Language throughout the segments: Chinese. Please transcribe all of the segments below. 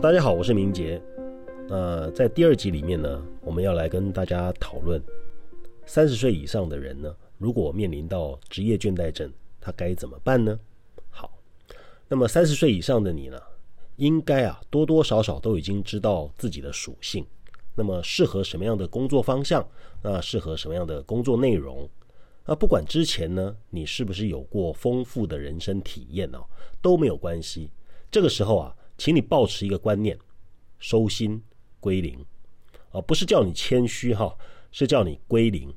大家好，我是明杰。那在第二集里面呢，我们要来跟大家讨论三十岁以上的人呢，如果面临到职业倦怠症，他该怎么办呢？好，那么三十岁以上的你呢，应该啊多多少少都已经知道自己的属性，那么适合什么样的工作方向，那适合什么样的工作内容？那不管之前呢，你是不是有过丰富的人生体验哦，都没有关系。这个时候啊，请你保持一个观念：收心归零啊，不是叫你谦虚哈，是叫你归零。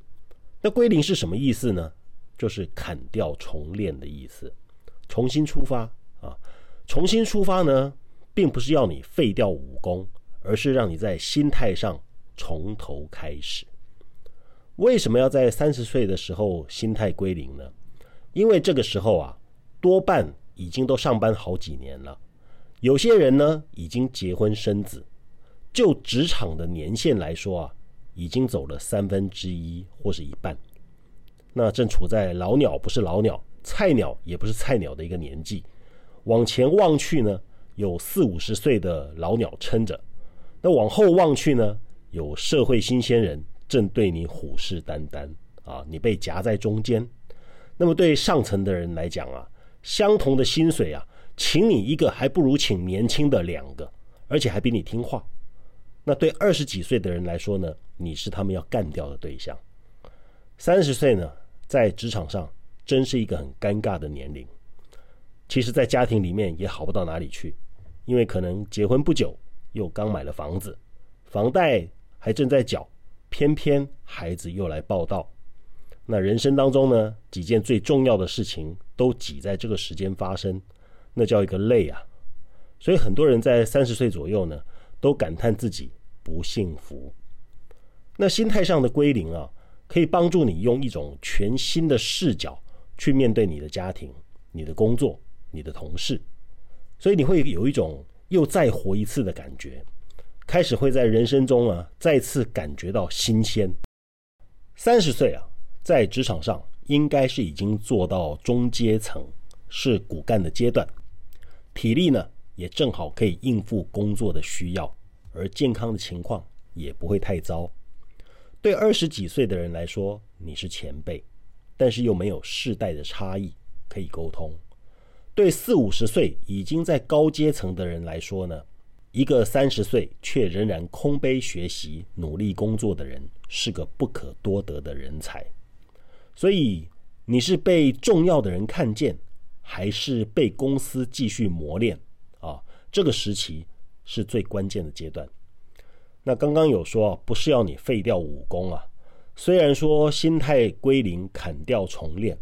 那归零是什么意思呢？就是砍掉重练的意思，重新出发啊。重新出发呢，并不是要你废掉武功，而是让你在心态上从头开始。为什么要在三十岁的时候心态归零呢？因为这个时候啊，多半已经都上班好几年了，有些人呢已经结婚生子，就职场的年限来说啊，已经走了三分之一或是一半，那正处在老鸟不是老鸟，菜鸟也不是菜鸟的一个年纪。往前望去呢，有四五十岁的老鸟撑着；那往后望去呢，有社会新鲜人。正对你虎视眈眈啊！你被夹在中间。那么对上层的人来讲啊，相同的薪水啊，请你一个还不如请年轻的两个，而且还比你听话。那对二十几岁的人来说呢，你是他们要干掉的对象。三十岁呢，在职场上真是一个很尴尬的年龄。其实，在家庭里面也好不到哪里去，因为可能结婚不久，又刚买了房子，房贷还正在缴。偏偏孩子又来报道，那人生当中呢，几件最重要的事情都挤在这个时间发生，那叫一个累啊！所以很多人在三十岁左右呢，都感叹自己不幸福。那心态上的归零啊，可以帮助你用一种全新的视角去面对你的家庭、你的工作、你的同事，所以你会有一种又再活一次的感觉。开始会在人生中啊再次感觉到新鲜。三十岁啊，在职场上应该是已经做到中阶层，是骨干的阶段，体力呢也正好可以应付工作的需要，而健康的情况也不会太糟。对二十几岁的人来说，你是前辈，但是又没有世代的差异可以沟通。对四五十岁已经在高阶层的人来说呢？一个三十岁却仍然空杯学习、努力工作的人，是个不可多得的人才。所以，你是被重要的人看见，还是被公司继续磨练？啊，这个时期是最关键的阶段。那刚刚有说，不是要你废掉武功啊。虽然说心态归零、砍掉重练，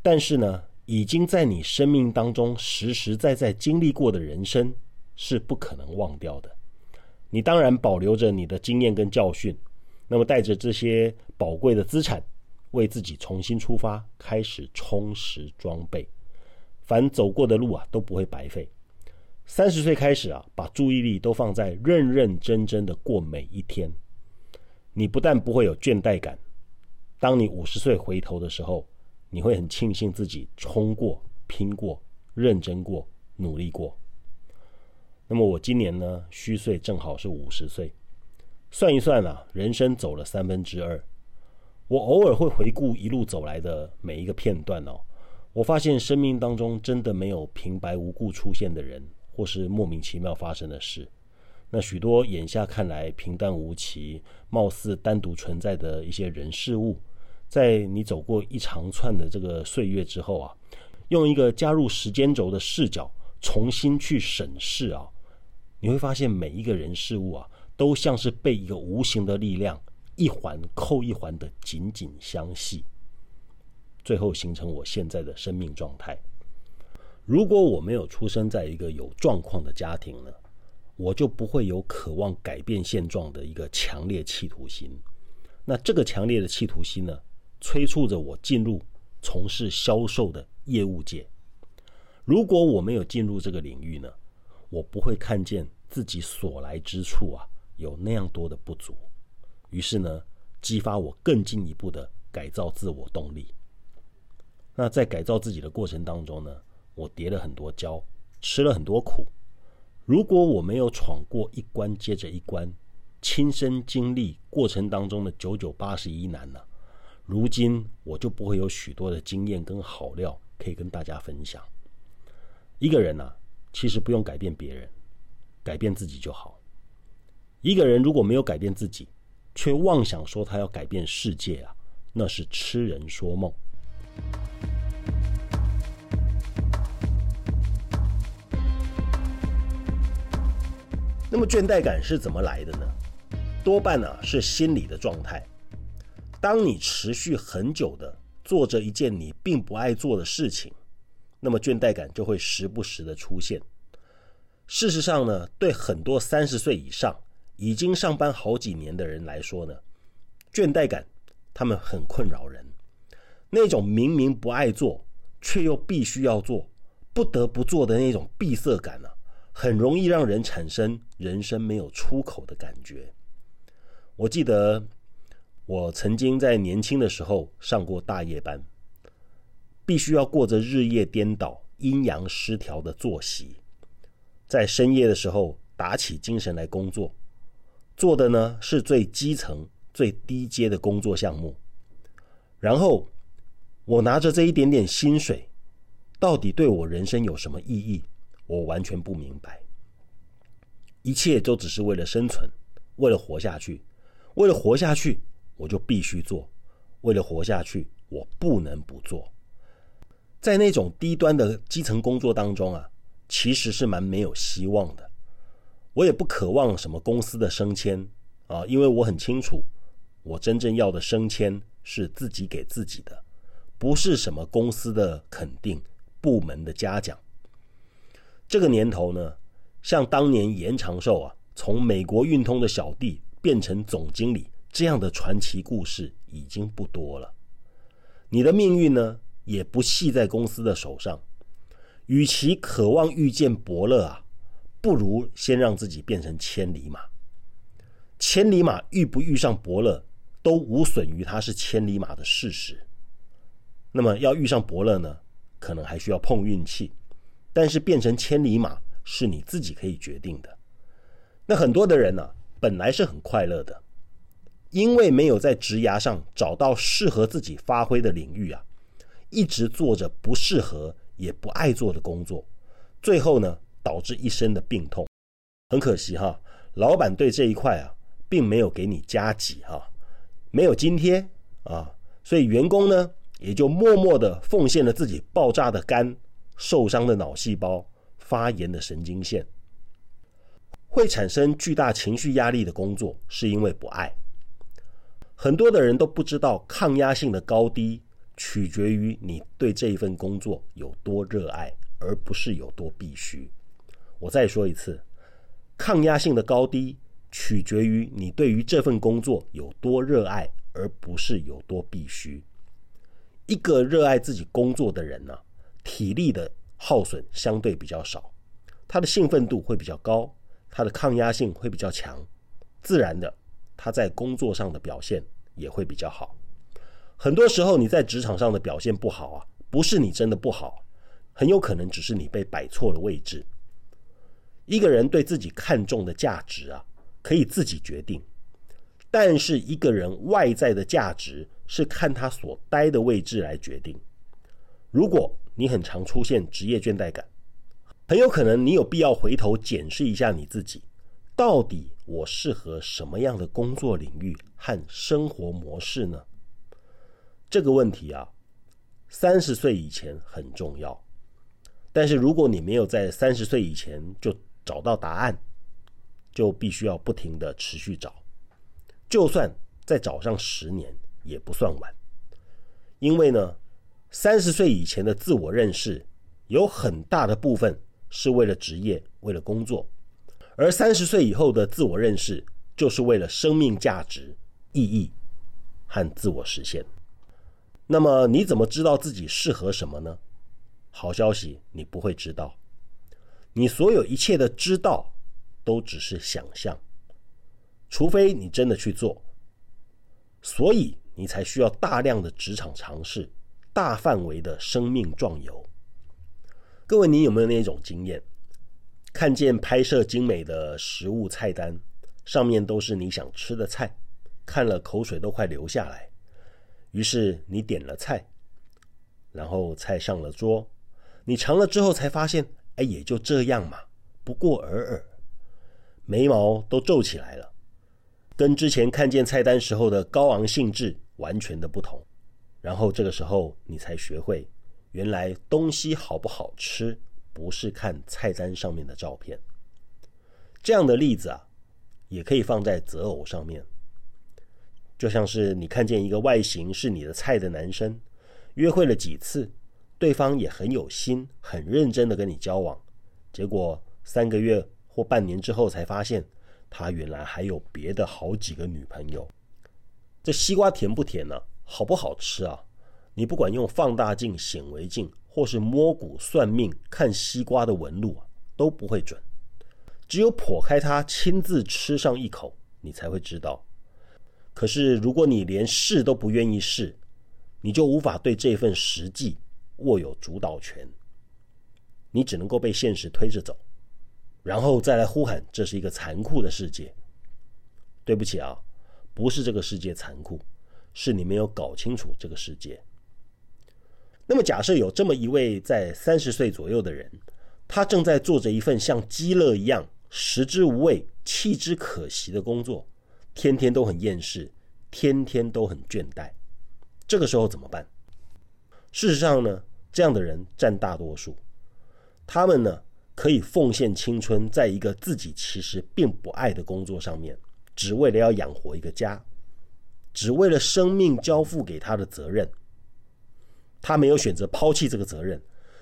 但是呢，已经在你生命当中实实在在经历过的人生。是不可能忘掉的。你当然保留着你的经验跟教训，那么带着这些宝贵的资产，为自己重新出发，开始充实装备。凡走过的路啊，都不会白费。三十岁开始啊，把注意力都放在认认真真的过每一天。你不但不会有倦怠感，当你五十岁回头的时候，你会很庆幸自己冲过、拼过、认真过、努力过。那么我今年呢，虚岁正好是五十岁，算一算啊，人生走了三分之二。我偶尔会回顾一路走来的每一个片段哦，我发现生命当中真的没有平白无故出现的人，或是莫名其妙发生的事。那许多眼下看来平淡无奇、貌似单独存在的一些人事物，在你走过一长串的这个岁月之后啊，用一个加入时间轴的视角重新去审视啊。你会发现每一个人事物啊，都像是被一个无形的力量一环扣一环的紧紧相系，最后形成我现在的生命状态。如果我没有出生在一个有状况的家庭呢，我就不会有渴望改变现状的一个强烈企图心。那这个强烈的企图心呢，催促着我进入从事销售的业务界。如果我没有进入这个领域呢？我不会看见自己所来之处啊，有那样多的不足，于是呢，激发我更进一步的改造自我动力。那在改造自己的过程当中呢，我跌了很多跤，吃了很多苦，如果我没有闯过一关接着一关，亲身经历过程当中的九九八十一难呢，如今我就不会有许多的经验跟好料可以跟大家分享。一个人呢，其实不用改变别人，改变自己就好。一个人如果没有改变自己，却妄想说他要改变世界啊，那是痴人说梦。那么倦怠感是怎么来的呢？多半呢是心理的状态。当你持续很久的做着一件你并不爱做的事情，那么倦怠感就会时不时的出现。事实上呢，对很多三十岁以上已经上班好几年的人来说呢，倦怠感他们很困扰人。那种明明不爱做却又必须要做、不得不做的那种闭塞感呢，很容易让人产生人生没有出口的感觉。我记得我曾经在年轻的时候上过大夜班，必须要过着日夜颠倒、阴阳失调的作息，在深夜的时候打起精神来工作，做的呢是最基层、最低阶的工作项目。然后我拿着这一点点薪水，到底对我人生有什么意义？我完全不明白。一切都只是为了生存，为了活下去。为了活下去，我就必须做；为了活下去，我不能不做。在那种低端的基层工作当中啊，其实是蛮没有希望的。我也不渴望什么公司的升迁啊，因为我很清楚，我真正要的升迁是自己给自己的，不是什么公司的肯定、部门的嘉奖。这个年头呢，像当年严长寿啊，从美国运通的小弟。变成总经理这样的传奇故事已经不多了。你的命运呢，也不系在公司的手上。与其渴望遇见伯乐啊，不如先让自己变成千里马。千里马遇不遇上伯乐，都无损于他是千里马的事实。那么要遇上伯乐呢，可能还需要碰运气。但是变成千里马是你自己可以决定的。那很多的人呢？本来是很快乐的，因为没有在职涯上找到适合自己发挥的领域啊，一直做着不适合也不爱做的工作，最后呢导致一身的病痛。很可惜哈，老板对这一块啊并没有给你加急哈，没有津贴啊，所以员工呢也就默默的奉献了自己爆炸的肝、受伤的脑细胞、发炎的神经线。会产生巨大情绪压力的工作，是因为不爱。很多的人都不知道，抗压性的高低取决于你对这一份工作有多热爱，而不是有多必须。我再说一次，抗压性的高低取决于你对于这份工作有多热爱，而不是有多必须。一个热爱自己工作的人呢，体力的耗损相对比较少，他的兴奋度会比较高。他的抗压性会比较强，自然的，他在工作上的表现也会比较好。很多时候你在职场上的表现不好啊，不是你真的不好，很有可能只是你被摆错了位置。一个人对自己看重的价值啊，可以自己决定，但是一个人外在的价值是看他所待的位置来决定。如果你很常出现职业倦怠感，很有可能你有必要回头检视一下你自己，到底我适合什么样的工作领域和生活模式呢？这个问题啊，三十岁以前很重要，但是如果你没有在三十岁以前就找到答案，就必须要不停的持续找，就算再找上十年也不算晚，因为呢，三十岁以前的自我认识有很大的部分。是为了职业，为了工作，而三十岁以后的自我认识，就是为了生命价值、意义和自我实现。那么你怎么知道自己适合什么呢？好消息，你不会知道。你所有一切的知道，都只是想象，除非你真的去做。所以你才需要大量的职场尝试，大范围的生命壮游。各位，你有没有那种经验？看见拍摄精美的食物菜单，上面都是你想吃的菜，看了口水都快流下来。于是你点了菜，然后菜上了桌，你尝了之后才发现，哎，也就这样嘛，不过尔尔。眉毛都皱起来了，跟之前看见菜单时候的高昂兴致完全的不同。然后这个时候你才学会，原来东西好不好吃，不是看菜单上面的照片。这样的例子啊，也可以放在择偶上面。就像是你看见一个外形是你的菜的男生，约会了几次，对方也很有心、很认真的跟你交往，结果三个月。或半年之后才发现，他原来还有别的好几个女朋友。这西瓜甜不甜呢？好不好吃啊？你不管用放大镜、显微镜，或是摸骨算命看西瓜的纹路啊，都不会准。只有剖开它，亲自吃上一口，你才会知道。可是如果你连试都不愿意试，你就无法对这份实际握有主导权。你只能够被现实推着走。然后再来呼喊，这是一个残酷的世界。对不起啊，不是这个世界残酷，是你没有搞清楚这个世界。那么，假设有这么一位在三十岁左右的人，他正在做着一份像鸡肋一样食之无味、弃之可惜的工作，天天都很厌世，天天都很倦怠。这个时候怎么办？事实上呢，这样的人占大多数，他们呢？可以奉献青春，在一个自己其实并不爱的工作上面，只为了要养活一个家，只为了生命交付给他的责任。他没有选择抛弃这个责任，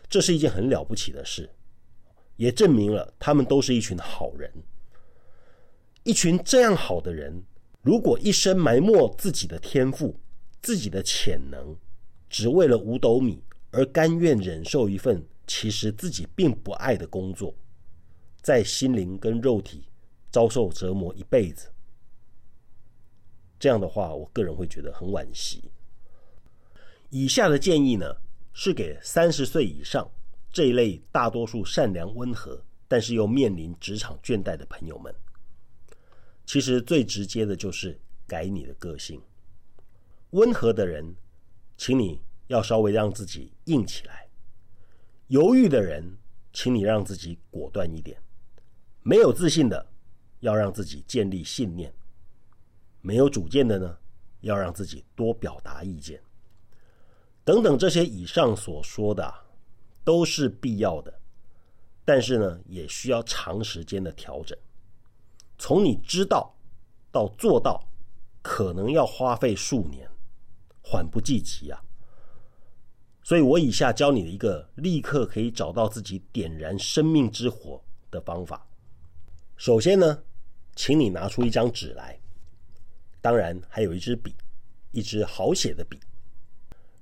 这是一件很了不起的事，也证明了他们都是一群好人。一群这样好的人，如果一生埋没自己的天赋、自己的潜能，只为了五斗米而甘愿忍受一份。其实自己并不爱的工作，在心灵跟肉体遭受折磨一辈子，这样的话，我个人会觉得很惋惜。以下的建议呢，是给三十岁以上这一类大多数善良温和，但是又面临职场倦怠的朋友们。其实最直接的就是改你的个性。温和的人，请你要稍微让自己硬起来。犹豫的人，请你让自己果断一点；没有自信的，要让自己建立信念；没有主见的呢，要让自己多表达意见。等等，这些以上所说的，都是必要的，但是呢，也需要长时间的调整。从你知道到做到，可能要花费数年，缓不济急啊。所以我以下教你的一个立刻可以找到自己点燃生命之火的方法。首先呢，请你拿出一张纸来，当然还有一支笔，一支好写的笔。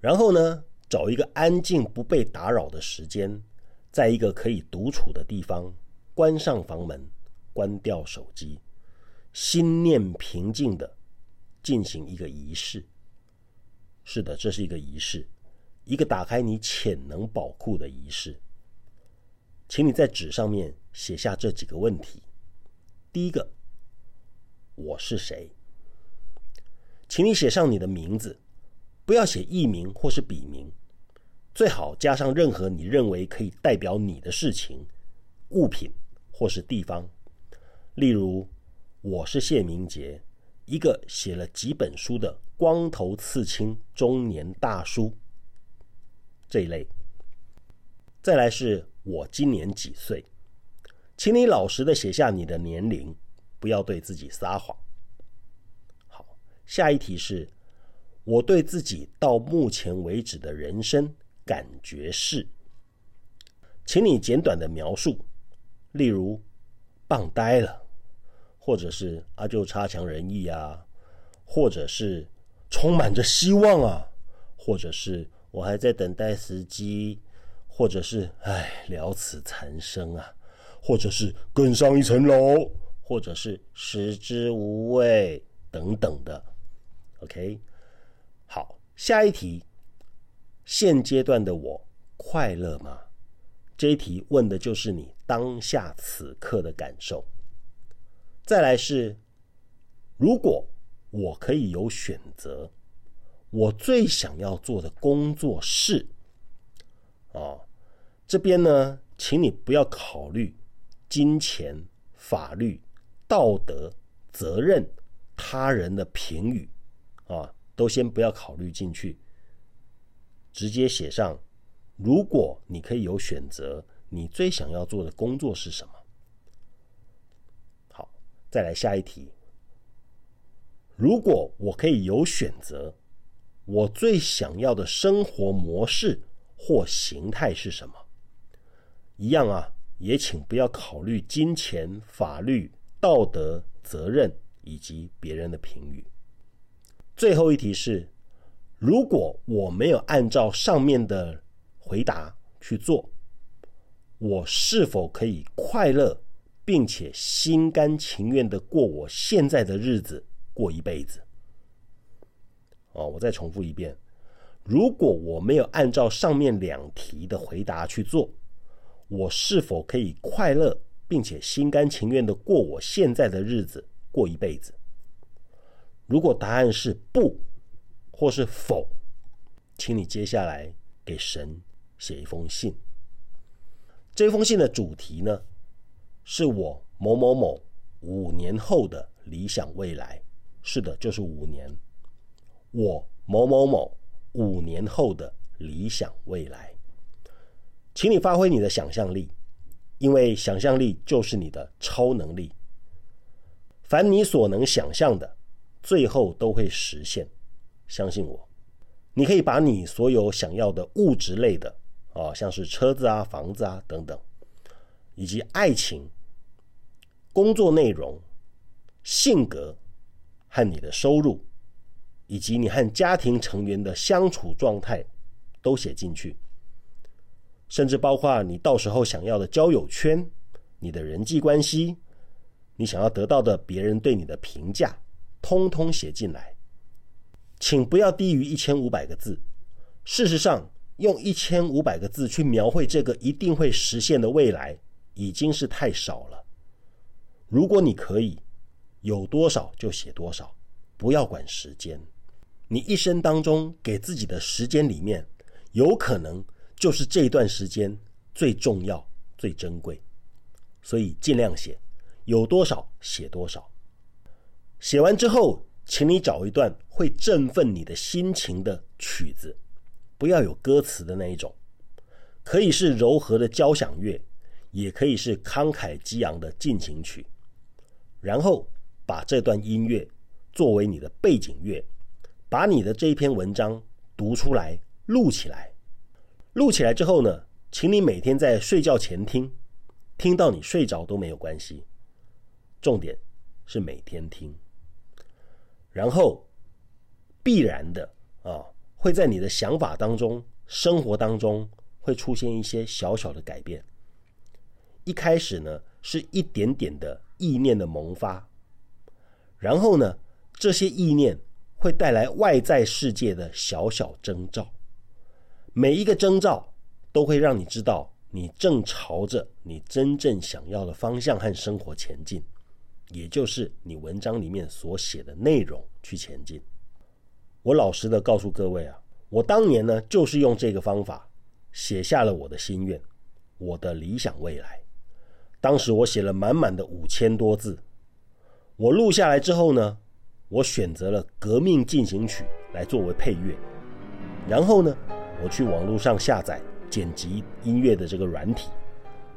然后呢，找一个安静不被打扰的时间，在一个可以独处的地方，关上房门，关掉手机，心念平静的进行一个仪式。是的，这是一个仪式。一个打开你潜能宝库的仪式，请你在纸上面写下这几个问题。第一个，我是谁？请你写上你的名字，不要写艺名或是笔名，最好加上任何你认为可以代表你的事情、物品或是地方。例如，我是谢明杰，一个写了几本书的光头刺青中年大叔。这一类，再来是我今年几岁，请你老实的写下你的年龄，不要对自己撒谎。好，下一题是，我对自己到目前为止的人生感觉是，请你简短的描述，例如棒呆了，或者是啊就差强人意啊，或者是充满着希望啊，或者是。我还在等待时机，或者是唉了此残生啊，或者是更上一层楼，或者是食之无味等等的。OK，好，下一题。现阶段的我快乐吗？这一题问的就是你当下此刻的感受。再来是，如果我可以有选择，我最想要做的工作是，哦，这边呢，请你不要考虑金钱、法律、道德、责任、他人的评语，啊，都先不要考虑进去，直接写上。如果你可以有选择，你最想要做的工作是什么？好，再来下一题。如果我可以有选择，我最想要的生活模式或形态是什么？一样啊，也请不要考虑金钱、法律、道德、责任以及别人的评语。最后一题是：如果我没有按照上面的。回答去做，我是否可以快乐，并且心甘情愿的过我现在的日子，过一辈子？哦，我再重复一遍：如果我没有按照上面两题的回答去做，我是否可以快乐，并且心甘情愿的过我现在的日子，过一辈子？如果答案是不，或是否，请你接下来给神。写一封信，这封信的主题呢，是我某某某五年后的理想未来。是的，就是五年。我某某某五年后的理想未来，请你发挥你的想象力，因为想象力就是你的超能力。凡你所能想象的，最后都会实现。相信我，你可以把你所有想要的物质类的。啊，像是车子啊、房子啊等等，以及爱情、工作内容、性格和你的收入，以及你和家庭成员的相处状态，都写进去。甚至包括你到时候想要的交友圈、你的人际关系、你想要得到的别人对你的评价，通通写进来。请不要低于一千五百个字。事实上。用一千五百个字去描绘这个一定会实现的未来，已经是太少了。如果你可以，有多少就写多少，不要管时间。你一生当中给自己的时间里面，有可能就是这段时间最重要、最珍贵，所以尽量写，有多少写多少。写完之后，请你找一段会振奋你的心情的曲子。不要有歌词的那一种，可以是柔和的交响乐，也可以是慷慨激昂的进行曲。然后把这段音乐作为你的背景乐，把你的这一篇文章读出来，录起来。录起来之后呢，请你每天在睡觉前听，听到你睡着都没有关系。重点是每天听，然后必然的啊。会在你的想法当中、生活当中会出现一些小小的改变。一开始呢，是一点点的意念的萌发，然后呢，这些意念会带来外在世界的小小征兆。每一个征兆都会让你知道，你正朝着你真正想要的方向和生活前进，也就是你文章里面所写的内容去前进。我老实的告诉各位啊，我当年呢就是用这个方法写下了我的心愿，我的理想未来。当时我写了满满的五千多字，我录下来之后呢，我选择了《革命进行曲》来作为配乐，然后呢，我去网络上下载剪辑音乐的这个软体，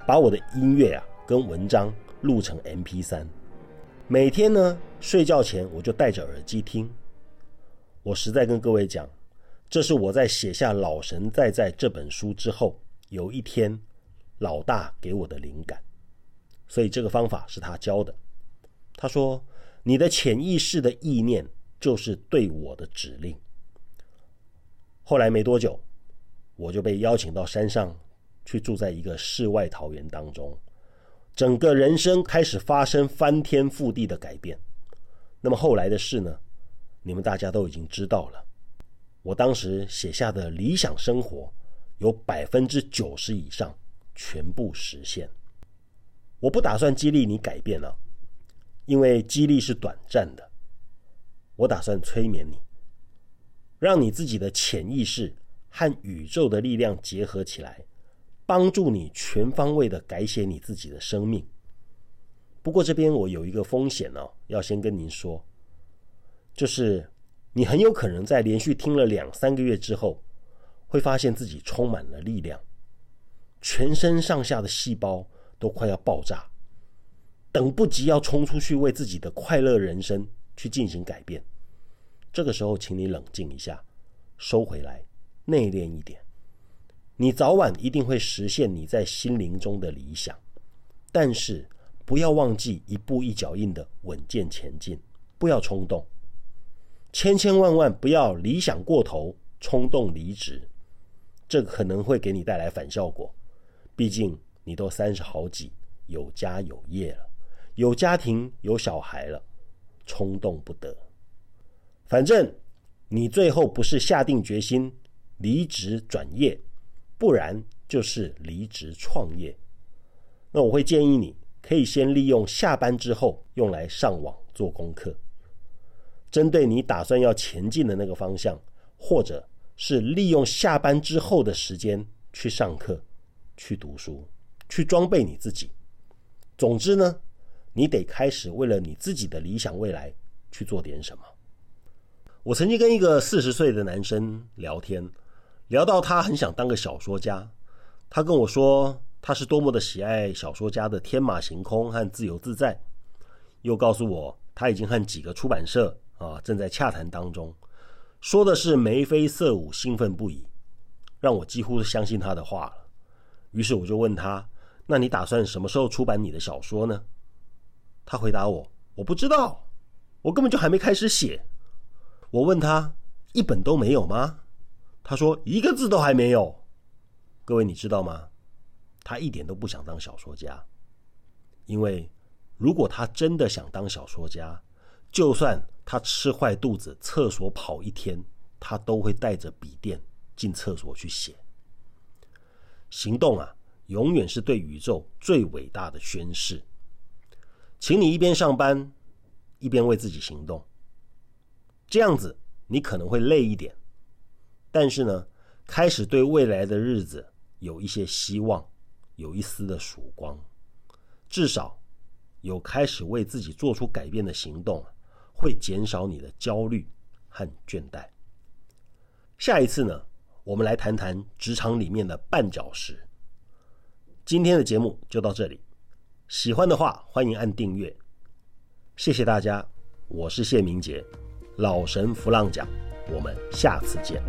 把我的音乐啊跟文章录成 MP3，每天呢睡觉前我就戴着耳机听。我实在跟各位讲，这是我在写下《老神在在》这本书之后，有一天老大给我的灵感，所以这个方法是他教的。他说：“你的潜意识的意念就是对我的指令。”后来没多久，我就被邀请到山上去住在一个世外桃源当中，整个人生开始发生翻天覆地的改变。那么后来的事呢？你们大家都已经知道了，我当时写下的理想生活，有百分之九十以上全部实现。我不打算激励你改变了，因为激励是短暂的。我打算催眠你，让你自己的潜意识和宇宙的力量结合起来，帮助你全方位的改写你自己的生命。不过这边我有一个风险哦，要先跟您说，就是你很有可能在连续听了两三个月之后，会发现自己充满了力量，全身上下的细胞都快要爆炸，等不及要冲出去为自己的快乐人生去进行改变。这个时候，请你冷静一下，收回来，内敛一点。你早晚一定会实现你在心灵中的理想，但是。不要忘记一步一脚印的稳健前进，不要冲动，千千万万不要理想过头，冲动离职，这可能会给你带来反效果。毕竟你都三十好几，有家有业了，有家庭有小孩了，冲动不得。反正你最后不是下定决心离职转业，不然就是离职创业，那我会建议你。可以先利用下班之后用来上网做功课，针对你打算要前进的那个方向，或者是利用下班之后的时间去上课、去读书、去装备你自己。总之呢，你得开始为了你自己的理想未来去做点什么。我曾经跟一个四十岁的男生聊天，聊到他很想当个小说家，他跟我说。他是多么的喜爱小说家的天马行空和自由自在，又告诉我他已经和几个出版社啊正在洽谈当中，说的是眉飞色舞、兴奋不已，让我几乎相信他的话了。于是我就问他：“那你打算什么时候出版你的小说呢？”他回答我：“我不知道，我根本就还没开始写。”我问他：“一本都没有吗？”他说：“一个字都还没有。”各位，你知道吗？他一点都不想当小说家，因为如果他真的想当小说家，就算他吃坏肚子，厕所跑一天，他都会带着笔电进厕所去写。行动啊，永远是对宇宙最伟大的宣誓。请你一边上班，一边为自己行动。这样子你可能会累一点，但是呢，开始对未来的日子有一些希望。有一丝的曙光，至少有开始为自己做出改变的行动，会减少你的焦虑和倦怠。下一次呢，我们来谈谈职场里面的绊脚石。今天的节目就到这里，喜欢的话欢迎按订阅。谢谢大家，我是谢明杰，老神弗浪讲，我们下次见。